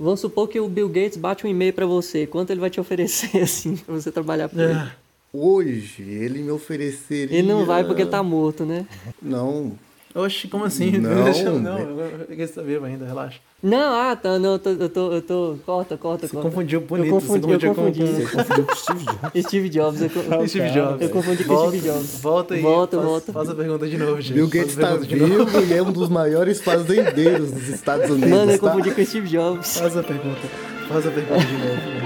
Vamos supor que o Bill Gates bate um e-mail pra você. Quanto ele vai te oferecer, assim, pra você trabalhar pra ele? É. Hoje, ele me ofereceria... Ele não vai porque ele tá morto, né? Não, Oxe, como assim? Não, Deixa- não né? eu quero saber ainda, relaxa. Não, ah, tá, não, eu tô, eu tô, eu tô, corta, corta, Você corta. confundiu bonito, eu confundi, você eu confundiu com- confundi. Você confundiu com o Steve Jobs. Steve Jobs, eu, co- Steve Jobs. eu confundi com volta, Steve Jobs. Volta aí. Volta, faz, volta. Faz a pergunta de novo, gente. Bill Gates tá pergunta de novo. vivo e é um dos maiores fazendeiros dos Estados Unidos, Mano, eu tá? confundi com Steve Jobs. Faz a pergunta. Faz a pergunta de novo,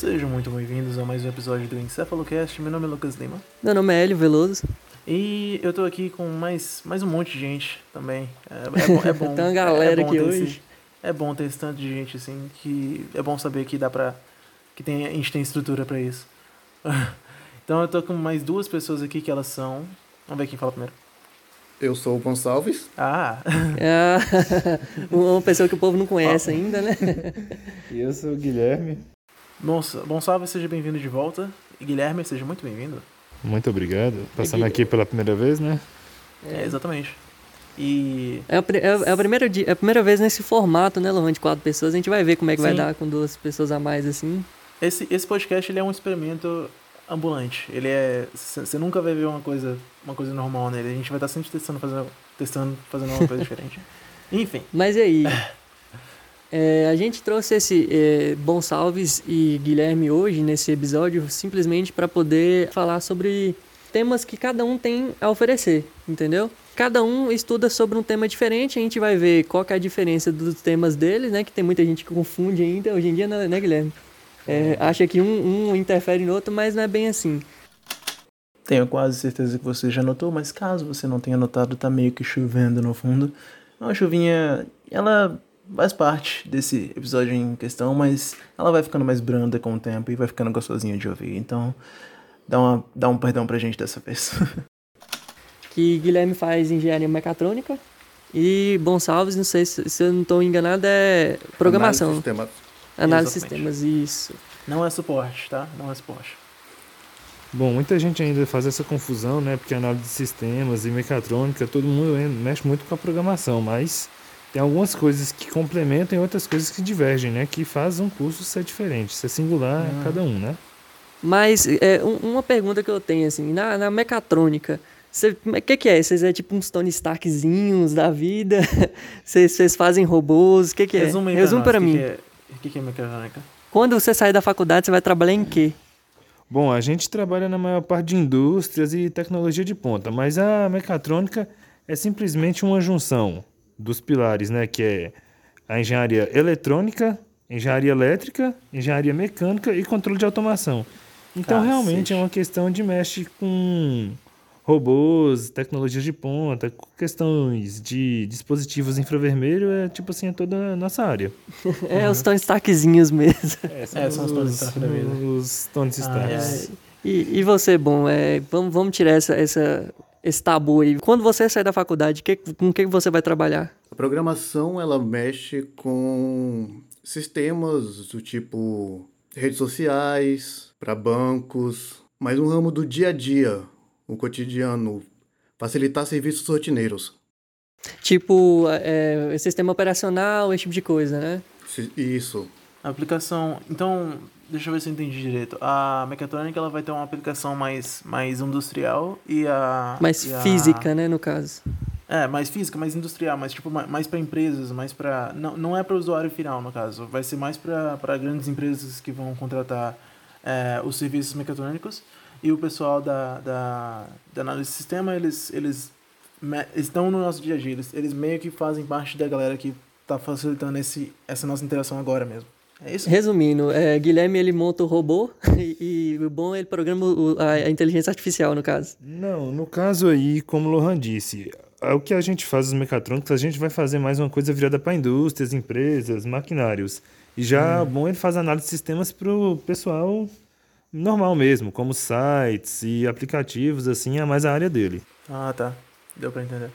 Sejam muito bem-vindos a mais um episódio do Encefalocast. Meu nome é Lucas Lima. Meu nome é Hélio Veloso. E eu tô aqui com mais, mais um monte de gente também. É, é bom, é bom. Tem uma galera é bom aqui ter hoje. esse- é bom ter esse tanto de gente, assim, que é bom saber que dá pra. que tem, a gente tem estrutura pra isso. então eu tô com mais duas pessoas aqui que elas são. Vamos ver quem fala primeiro. Eu sou o Gonçalves. Ah! É uma pessoa que o povo não conhece ainda, né? E eu sou o Guilherme. Bom salve, seja bem-vindo de volta. E Guilherme, seja muito bem-vindo. Muito obrigado. Passando aqui pela primeira vez, né? É, exatamente. E. É a, é a- é a primeira, é a primeira vez nesse formato, né, Lohan, de quatro pessoas. A gente vai ver como é que vai Sim. dar com duas pessoas a mais, assim. Esse, esse podcast ele é um experimento ambulante. Ele é. Você nunca vai ver uma coisa, uma coisa normal nele. A gente vai estar sempre testando, fazendo, testando, fazendo uma coisa diferente. Enfim. Mas e aí? É, a gente trouxe esse é, Bonsalves e Guilherme hoje nesse episódio simplesmente para poder falar sobre temas que cada um tem a oferecer, entendeu? Cada um estuda sobre um tema diferente, a gente vai ver qual é a diferença dos temas deles, né? Que tem muita gente que confunde ainda hoje em dia, né, né, Guilherme? É, acha que um, um interfere no outro, mas não é bem assim. Tenho quase certeza que você já notou, mas caso você não tenha notado, tá meio que chovendo no fundo. Uma chuvinha, ela faz parte desse episódio em questão, mas ela vai ficando mais branda com o tempo e vai ficando gostosinha de ouvir. Então, dá, uma, dá um perdão pra gente dessa vez. que Guilherme faz engenharia mecatrônica e Bonsalves, não sei se, se eu não estou enganado, é programação, Análise de sistemas. análise de sistemas, isso. Não é suporte, tá? Não é suporte. Bom, muita gente ainda faz essa confusão, né? Porque análise de sistemas e mecatrônica, todo mundo mexe muito com a programação, mas tem algumas coisas que complementam e outras coisas que divergem, né? Que fazem um curso ser diferente, ser singular Hum. cada um, né? Mas é, um- uma pergunta que eu tenho, assim, na, na mecatrônica, o que, que é? Vocês é tipo uns Tony Starkzinhos da vida? Vocês vocês fazem robôs? O que, que é? Resume Resume pra para mim. O que, que é, que, que é mecânica? Quando você sair da faculdade, você vai trabalhar em quê? Bom, a gente trabalha na maior parte de indústrias e tecnologia de ponta, mas a mecatrônica é simplesmente uma junção dos pilares, né? Que é a engenharia eletrônica, engenharia elétrica, engenharia mecânica e controle de automação. Então, Cacete. realmente é uma questão de mexe com robôs, tecnologias de ponta, com questões de dispositivos infravermelho, é tipo assim, é toda a nossa área. É os Tony Starkzinhos mesmo. É, são os Tony Stark da vida. Os Tony Stark. ai. E, e você, bom, é, vamos, vamos tirar essa, essa, esse tabu aí. Quando você sair da faculdade, que, com o que você vai trabalhar? A programação, ela mexe com sistemas do tipo redes sociais, para bancos, mas no ramo do dia a dia, o cotidiano, facilitar serviços rotineiros. Tipo, é, sistema operacional, esse tipo de coisa, né? Isso. A aplicação. Então, deixa eu ver se eu entendi direito. A mecatrônica ela vai ter uma aplicação mais, mais industrial e a. Mais e a- física, né, no caso. É, mais física, mais industrial, mas tipo ma- mais para empresas, mais para não, não é para o usuário final no caso, vai ser mais para grandes empresas que vão contratar é, os serviços mecatrônicos e o pessoal da, da, da análise de sistema eles eles estão no nosso dia a dia, eles, eles meio que fazem parte da galera que está facilitando esse essa nossa interação agora mesmo. É isso? Resumindo, é, Guilherme ele monta o robô e, e o bom ele programa o- a, a inteligência artificial, no caso. Não, no caso aí, como o Lohan disse, é o que a gente faz os mecatrônicos, a gente vai fazer mais uma coisa virada para indústrias, empresas, maquinários. E já, bom, ele faz análise de sistemas para o pessoal normal mesmo, como sites e aplicativos, assim, é mais a área dele. Ah, tá. Deu para entender.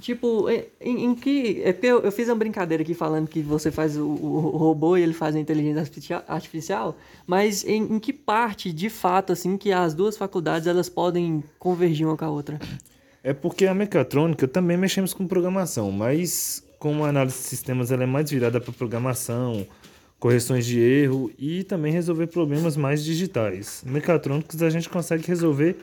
Tipo, em, em que. É eu, eu, fiz uma brincadeira aqui falando que você faz o, o robô e ele faz a inteligência artificial, mas em, em, que parte, de fato, assim, que as duas faculdades elas podem convergir uma com a outra? É porque a mecatrônica também mexemos com programação, mas como a análise de sistemas ela é mais virada para programação, correções de erro e também resolver problemas mais digitais. Mecatrônicos a gente consegue resolver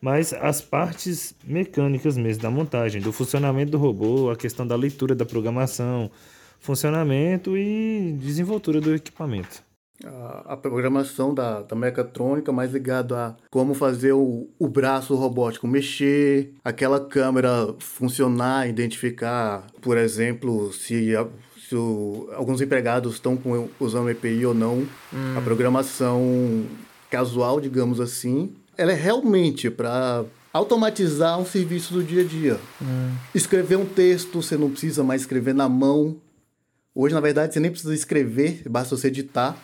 mais as partes mecânicas mesmo da montagem, do funcionamento do robô, a questão da leitura da programação, funcionamento e desenvoltura do equipamento a, a programação da, da mecatrônica mais ligado a como fazer o, o braço robótico mexer, aquela câmera funcionar, identificar, por exemplo, se, a, se o, alguns empregados estão usando EPI ou não, hum. a programação casual, digamos assim, ela é realmente para automatizar um serviço do dia a dia. Hum. Escrever um texto, você não precisa mais escrever na mão. Hoje, na verdade, você nem precisa escrever, basta você editar.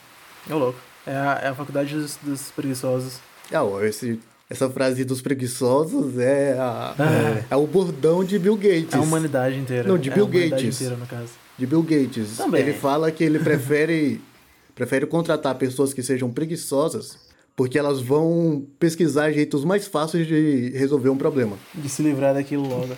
É louco. É a, é a faculdade dos, dos preguiçosos. É, ó, esse, essa frase dos preguiçosos é, a, é. é, o bordão de Bill Gates. É a humanidade inteira. Não, de é Bill Gates. Inteira, no caso. De Bill Gates. Também. Ele fala que ele prefere, prefere contratar pessoas que sejam preguiçosas porque elas vão pesquisar jeitos mais fáceis de resolver um problema. De se livrar daquilo logo.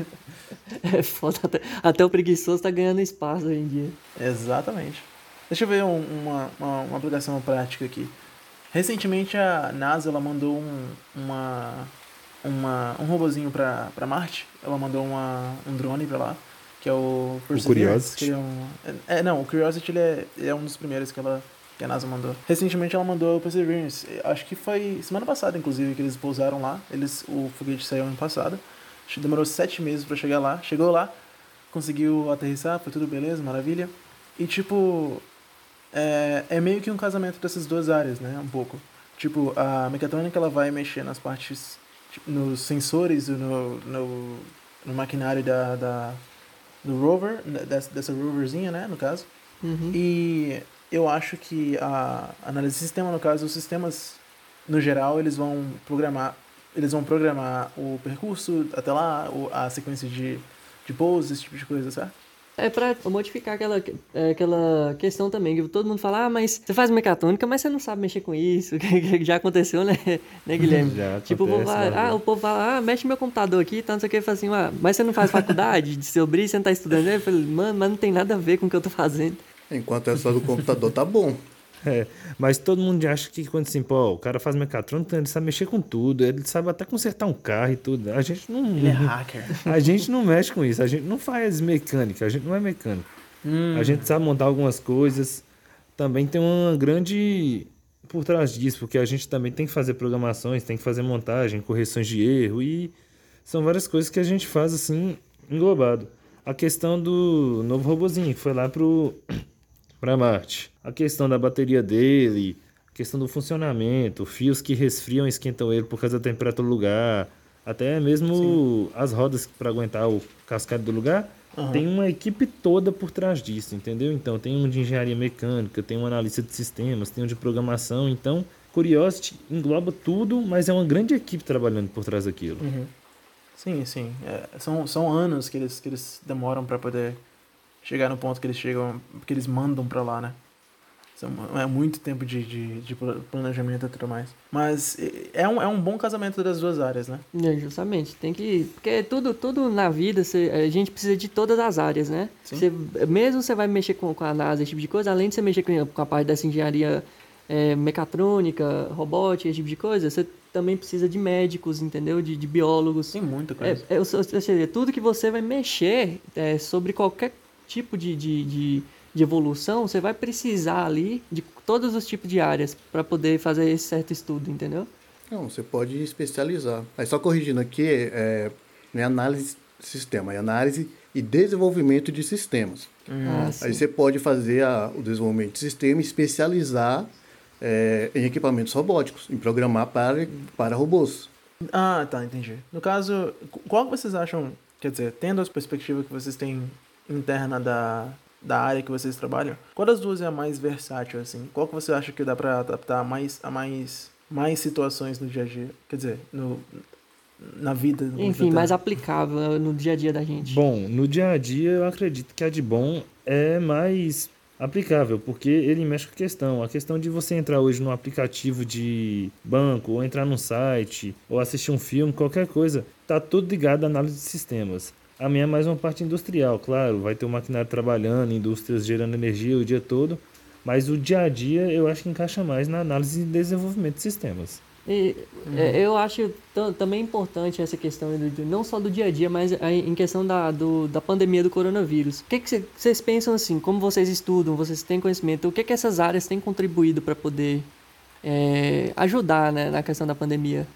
é foda. Até, até o preguiçoso tá ganhando espaço hoje em dia. Exatamente. Deixa eu ver um, uma, uma, uma, aplicação prática aqui. Recentemente a NASA ela mandou um, uma, uma, um robozinho para Marte. Ela mandou uma, um drone para lá, que é o Perseverance. O Curiosity. É, um, é, não, o Curiosity ele é, é um dos primeiros que, ela, que a NASA mandou. Recentemente ela mandou o Perseverance. Acho que foi semana passada, inclusive, que eles pousaram lá. Eles, o foguete saiu ano passado. Demorou sete meses para chegar lá. Chegou lá, conseguiu aterrissar, foi tudo beleza, maravilha. E tipo, é, é meio que um casamento dessas duas áreas, né? Um pouco. Tipo, a mecatrônica ela vai mexer nas partes, tipo, nos sensores, no, no, no maquinário da, da, do rover, né, dessa, dessa roverzinha, né? No caso. Uhum. E eu acho que a análise de sistema, no caso, os sistemas, no geral, eles vão programar eles vão programar o percurso até lá, a sequência de, de pousos, esse tipo de coisa, certo? É pra modificar aquela, é, aquela questão também, que todo mundo fala, ah, mas você faz mecatrônica, mas você não sabe mexer com isso, que já aconteceu, né, né Guilherme? Já tipo, acontece, o povo fala, né? ah, o povo fala, ah, mexe meu computador aqui, tá, não sei o que, fala assim, ah, mas você não faz faculdade de sobre você não tá estudando? Eu falei, mano, mas não tem nada a ver com o que eu tô fazendo. Enquanto é só do computador, tá bom. É, mas todo mundo acha que quando assim, pô, o cara faz mecatrônica, ele sabe mexer com tudo, ele sabe até consertar um carro e tudo. A gente não. Ele é hacker. A gente não mexe com isso, a gente não faz mecânica, a gente não é mecânico. Hum. A gente sabe montar algumas coisas. Também tem uma grande por trás disso, porque a gente também tem que fazer programações, tem que fazer montagem, correções de erro e são várias coisas que a gente faz assim englobado. A questão do novo robozinho que foi lá pro para Marte. A questão da bateria dele, a questão do funcionamento, fios que resfriam e esquentam ele por causa da temperatura do lugar, até mesmo Sim. as rodas para aguentar o cascalho do lugar. Uhum. Tem uma equipe toda por trás disso, entendeu? Então tem um de engenharia mecânica, tem um analista de sistemas, tem um de programação. Então, Curiosity engloba tudo, mas é uma grande equipe trabalhando por trás daquilo. Uhum. Sim, sim. É, são, são anos que eles, que eles demoram para poder chegar no ponto que eles chegam, que eles mandam para lá, né? É muito tempo de, de, de, planejamento e tudo mais. Mas é um, é um bom casamento das duas áreas, né? É, justamente. Tem que. Porque tudo, tudo na vida, você, a gente precisa de todas as áreas, né? Você, mesmo você vai mexer com, com a NASA, esse tipo de coisa, além de você mexer com, com a parte dessa engenharia é, mecatrônica, robótica, esse tipo de coisa, você também precisa de médicos, entendeu? De, de biólogos. Tem muita coisa. É, é, ou seja, tudo que você vai mexer é, sobre qualquer tipo de, de, de, de, evolução, você vai precisar ali de todos os tipos de áreas para poder fazer esse certo estudo, entendeu? Não, você pode especializar. Aí só corrigindo aqui, é, não é análise de sistema, é análise e desenvolvimento de sistemas. Hum. Ah, Aí você pode fazer a, o desenvolvimento de sistema e especializar é, em equipamentos robóticos, em programar para, para robôs. Ah, tá, entendi. No caso, qual vocês acham, quer dizer, tendo a perspectiva que vocês têm interna da, da área que vocês trabalham, qual das duas é a mais versátil, assim? Qual que você acha que dá para adaptar mais, a mais, mais situações no dia a dia? Quer dizer, no, na vida. do Enfim, mais aplicável no dia a dia da gente. Bom, no dia a dia eu acredito que a de bom é mais aplicável, porque ele mexe com a questão. A questão de você entrar hoje num aplicativo de banco, ou entrar num site, ou assistir um filme, qualquer coisa, tá tudo ligado à análise de sistemas. A minha é mais uma parte industrial, claro, vai ter o maquinário trabalhando, indústrias gerando energia o dia todo, mas o dia a dia eu acho que encaixa mais na análise e desenvolvimento de sistemas. E é, eu acho tam- também importante essa questão do, não só do dia a dia, mas a- em questão da, do- da pandemia do coronavírus. O que, que cê- vocês pensam assim? Como vocês estudam, vocês têm conhecimento? O que, que essas áreas têm contribuído para poder é, ajudar né, na questão da pandemia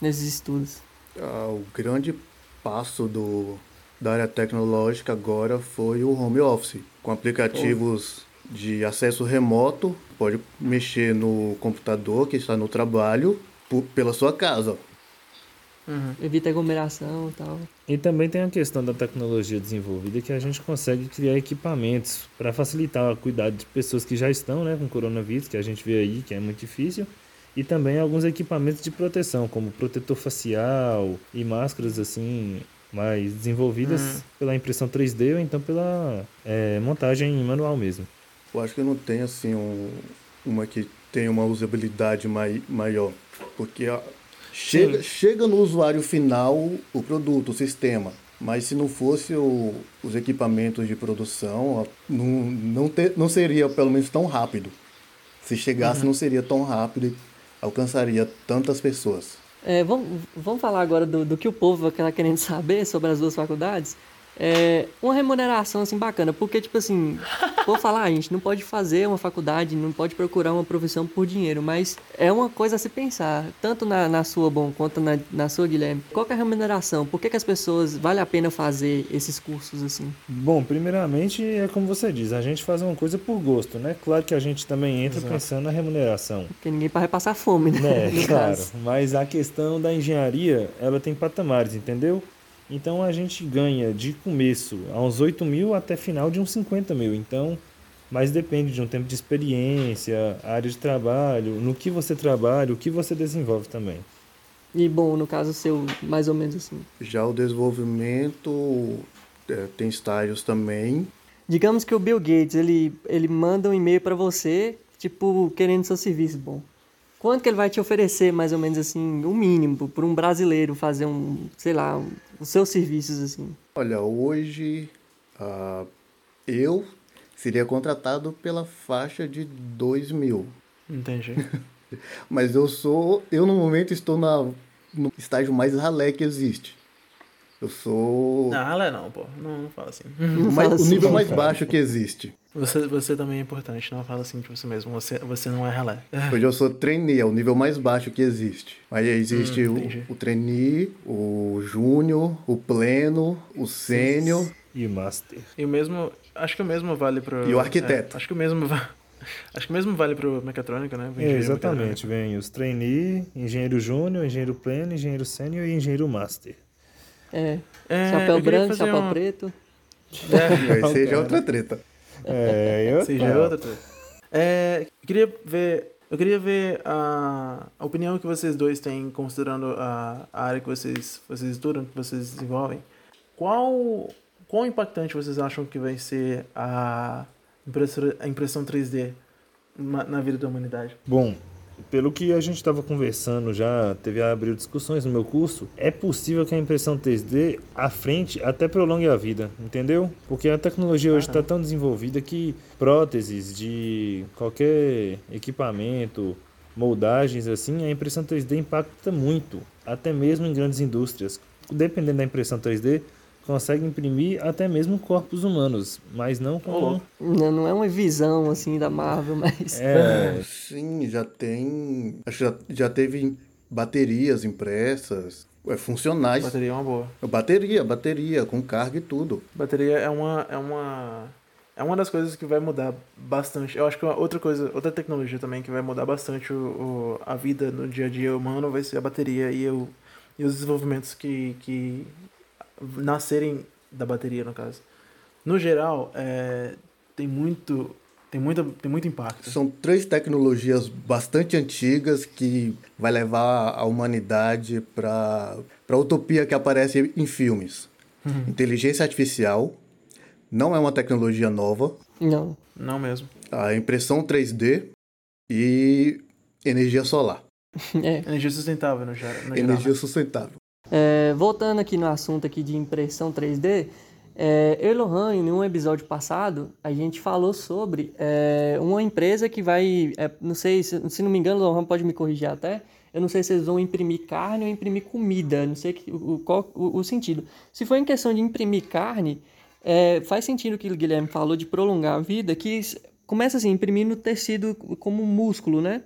nesses estudos? Ah, o grande passo do, da área tecnológica agora foi o home office, com aplicativos de acesso remoto, pode mexer no computador que está no trabalho por- pela sua casa. Evita aglomeração e tal. E também tem a questão da tecnologia desenvolvida que a gente consegue criar equipamentos para facilitar o cuidado de pessoas que já estão né, com coronavírus, que a gente vê aí que é muito difícil, e também alguns equipamentos de proteção, como protetor facial e máscaras assim mais desenvolvidas pela impressão 3D ou então pela eh, montagem manual mesmo. Eu acho que não tem assim um- uma que tem uma usabilidade mai, maior, porque a- chega, chega no usuário final o produto, o sistema. Mas se não fosse o- os equipamentos de produção, não, não, ter, não seria pelo menos tão rápido. Se chegasse, não seria tão rápido e alcançaria tantas pessoas. É, vamos, vamos falar agora do, do que o povo está querendo saber sobre as duas faculdades. É, uma remuneração assim bacana, porque tipo assim, vou falar, a gente não pode fazer uma faculdade, não pode procurar uma profissão por dinheiro, mas é uma coisa a se pensar, tanto na, na sua bom quanto na, na sua Guilherme. Qual que é a remuneração? Por que, que as pessoas vale a pena fazer esses cursos assim? Bom, primeiramente é como você diz, a gente faz uma coisa por gosto, né? Claro que a gente também entra pensando na remuneração. Porque ninguém vai passar fome, né? É, claro. caso. Mas a questão da engenharia, ela tem patamares, entendeu? Então a gente ganha de começo a uns 8 mil até final de uns 50 mil. Então, mas depende de um tempo de experiência, área de trabalho, no que você trabalha, o que você desenvolve também. E bom, no caso seu, mais ou menos assim. Já o desenvolvimento é, tem estágios também. Digamos que o Bill Gates, ele, ele manda um e-mail para você, tipo, querendo seu serviço, bom. Quanto que ele vai te oferecer, mais ou menos assim, o mínimo, para um brasileiro fazer um, sei lá, um- os seus serviços, assim? Olha, hoje ah, eu seria contratado pela faixa de 2 mil. Entendi. Mas eu sou. Eu no momento estou na, no estágio mais ralé que existe. Eu sou Não, Alé não, pô. Não, não fala assim. o, mais- fala o assim, nível não, mais cara. baixo que existe. Você, você também é importante, não fala assim de você mesmo. Você, você não é ralé. Hoje eu sou trainee, é o nível mais baixo que existe. Aí existe Hum, o, o trainee, o júnior, o pleno, o sênior. E o master. E o mesmo. Acho que o mesmo vale pro. E o arquiteto. é, acho que o mesmo va- Acho que o mesmo vale pro mecatrônica, né? Pro É, engenheiro exatamente, vem os trainee, engenheiro júnior, engenheiro pleno, engenheiro sênior e engenheiro master. É, É, chapéu branco, chapéu um- preto. É, Aí seja outra treta. É, eu seja tá. outra coisa. É, eu queria ver. Eu queria ver a, a opinião que vocês dois têm, considerando a, a área que vocês, vocês estudam, que vocês desenvolvem. Qual, quão impactante vocês acham que vai ser a, impressora, a impressão 3D na, na vida da humanidade? Bom, pelo que a gente estava conversando já, teve abriu discussões no meu curso, é possível que a impressão 3D à frente até prolongue a vida, entendeu? Porque a tecnologia hoje está tão desenvolvida que próteses de qualquer equipamento, moldagens assim, a impressão 3D impacta muito, até mesmo em grandes indústrias. Dependendo da impressão 3D, consegue imprimir até mesmo corpos humanos, mas não com. Não, não é uma visão, assim, da Marvel, mas... é, Sim, já tem. Acho que já, já teve baterias impressas, é, funcionais. Bateria é uma boa. Bateria, bateria, com carga e tudo. Bateria é uma, é uma é uma das coisas que vai mudar bastante. Eu acho que uma outra coisa, outra tecnologia também que vai mudar bastante o, o- a vida no dia a dia humano vai ser a bateria e, o, e os desenvolvimentos que, que nascerem da bateria, no caso. No geral, é, tem muito Tem, muita, tem muito impacto. São três tecnologias bastante antigas que vai levar a humanidade para a utopia que aparece em filmes. Uhum. Inteligência artificial não é uma tecnologia nova. Não. Não mesmo. A impressão 3D e energia solar. É. Energia sustentável, no, geral. no geral. Energia sustentável. É, voltando aqui no assunto aqui de impressão 3D, é, eu e Lohan, em um episódio passado, a gente falou sobre é, uma empresa que vai, é, não sei, se, se não me engano, Lohan pode me corrigir até, eu não sei se eles vão imprimir carne ou imprimir comida, não sei que, o, qual o, o sentido. Se for em questão de imprimir carne, é, faz sentido o que o Guilherme falou de prolongar a vida, que começa assim, imprimindo tecido como músculo, né?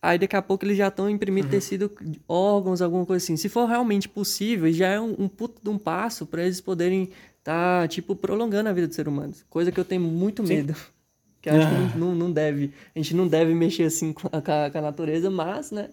Aí daqui a pouco eles já estão imprimindo Uhum. tecido, órgãos, alguma coisa assim. Se for realmente possível, já é um, um puto de um passo para eles poderem estar, tá, tipo, prolongando a vida do ser humano. Coisa que eu tenho muito Sim. medo. Que acho Ah. que não, não, não deve. A gente não deve mexer assim com a, com a- com a natureza, mas, né?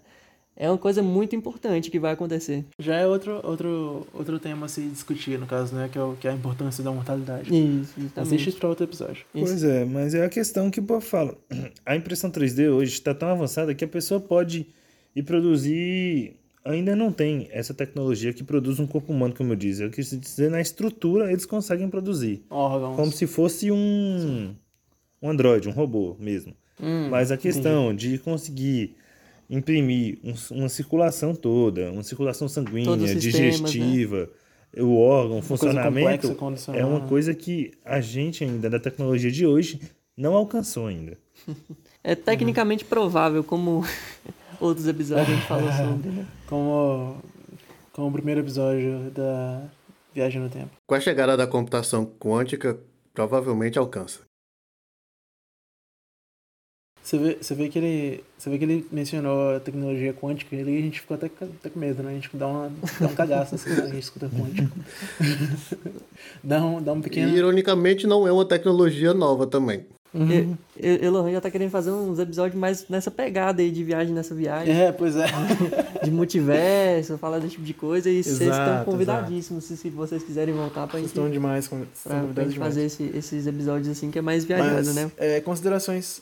É uma coisa muito importante que vai acontecer. Já é outro, outro, outro tema a se discutir, no caso, né? Que é, o, que é a importância da mortalidade. Isso, Assiste justamente. isso pra outro episódio. Isso. Pois é, mas é a questão que o povo fala. A impressão 3D hoje está tão avançada que a pessoa pode ir produzir. Ainda não tem essa tecnologia que produz um corpo humano, como eu disse. Eu quis dizer, na estrutura eles conseguem produzir. Órgãos. Como se fosse um, um androide, um robô mesmo. Hum, Mas a questão de conseguir imprimir um- uma circulação toda, uma circulação sanguínea, né? digestiva, o órgão, o funcionamento, complexa, é uma coisa que a gente ainda, da tecnologia de hoje, não alcançou ainda. É tecnicamente provável, como outros episódios a gente falou sobre, né? Como, como o primeiro episódio da Viagem no Tempo. Com a chegada da computação quântica, provavelmente alcança. Você vê, você vê que ele. Você vê que ele mencionou a tecnologia quântica e a gente ficou até, com- até com medo, né? A gente dá, uma, dá um cagaço assim quando a gente escuta quântico. dá, um, dá um pequeno. E, ironicamente, não é uma tecnologia nova também. Uhum. E- e- Elohan já tá querendo fazer uns episódios mais nessa pegada aí de viagem nessa viagem, É, pois é. de multiverso, falar desse tipo de coisa. E vocês estão convidadíssimos se, se vocês quiserem voltar pra Vocês gente, estão demais. Com, pra, pra gente demais. fazer esse- esses episódios assim que é mais viajado, Mas, né? é, considerações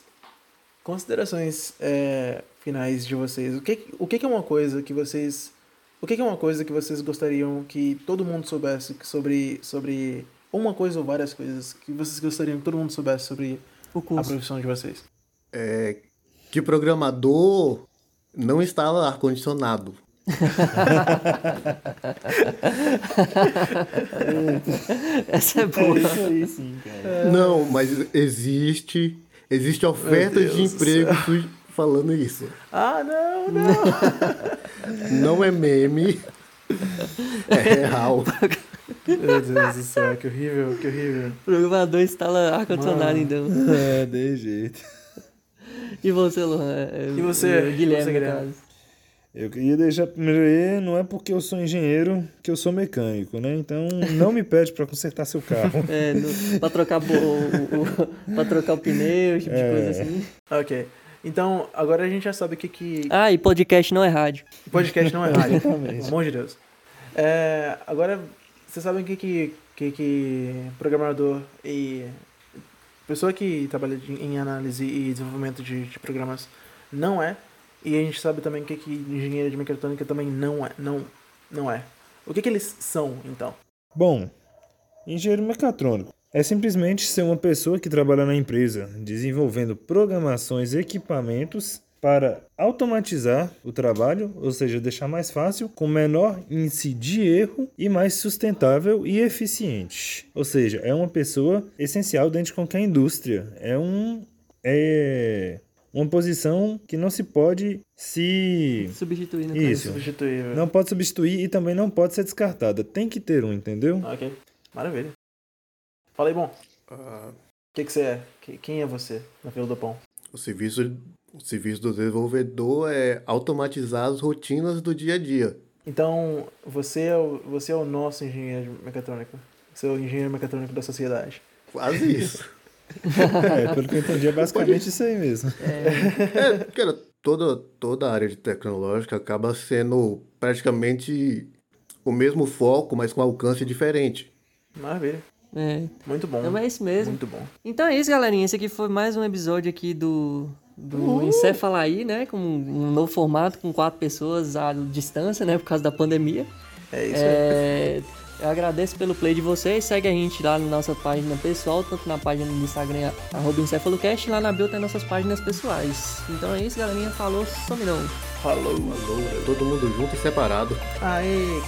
considerações é, finais de vocês. O que, o que é uma coisa que vocês o que é uma coisa que vocês gostariam que todo mundo soubesse sobre sobre uma coisa ou várias coisas que vocês gostariam que todo mundo soubesse sobre O a profissão de vocês? É que programador não instala ar-condicionado. Essa é boa. aí sim, cara. Não, mas existe, existe ofertas de emprego falando isso. Ah, não, não. Não é meme, é real. Meu Deus do céu, que horrível, que horrível. O programador instala ar-condicionado, então. É, de jeito. E você, Lohan? É, E você? Guilherme, Você, Guilherme? Eu queria deixar primeiro aí, não é porque eu sou engenheiro que eu sou mecânico, né? Então não me pede para consertar seu carro. É, no, pra, trocar o, o, pra trocar o pneu, esse tipo de É. coisa assim. Ok. Então, agora a gente já sabe o que que Ah, e podcast não é rádio. Podcast não é rádio. Pelo amor de Deus. É, agora, vocês sabem o que que, que que programador e pessoa que trabalha de- em análise e desenvolvimento de, de programas não é. E a gente sabe também o que que engenheiro de mecatrônica também não é. Não, não é. O que que eles são, então? Bom, engenheiro mecatrônico é simplesmente ser uma pessoa que trabalha na empresa desenvolvendo programações e equipamentos para automatizar o trabalho, ou seja, deixar mais fácil, com menor índice de erro e mais sustentável e eficiente. Ou seja, é uma pessoa essencial dentro de qualquer indústria. É um é uma posição que não se pode se Substituir, no Isso. Substituível. não pode substituir e também não pode ser descartada. Tem que ter um, entendeu? Ok. Maravilha. Fala aí, bom. Ah, O que que você é? Que- Quem é você na fila do pão? o, serviço, o serviço do desenvolvedor é automatizar as rotinas do dia a dia. Então, você é o, você é o nosso engenheiro mecatrônico. Você é o engenheiro mecatrônico da sociedade. Quase isso. É, pelo que eu entendi, é basicamente isso aí mesmo. É, cara, toda, toda a área de tecnológica acaba sendo praticamente o mesmo foco, mas com alcance diferente. Maravilha. É. Muito bom. Então é isso mesmo. Muito bom. Então é isso, galerinha. Esse aqui foi mais um episódio aqui do, do Encefalaí, né? Com um novo formato, com quatro pessoas à distância, né? Por causa da pandemia. É isso aí. É, eu agradeço pelo play de vocês. Segue a gente lá na nossa página pessoal, tanto na página do Instagram, arroba Encefalocast, lá na bio tem nossas páginas pessoais. Então é isso, galerinha. Falou, some não. Falou. Todo mundo junto e separado. Aê.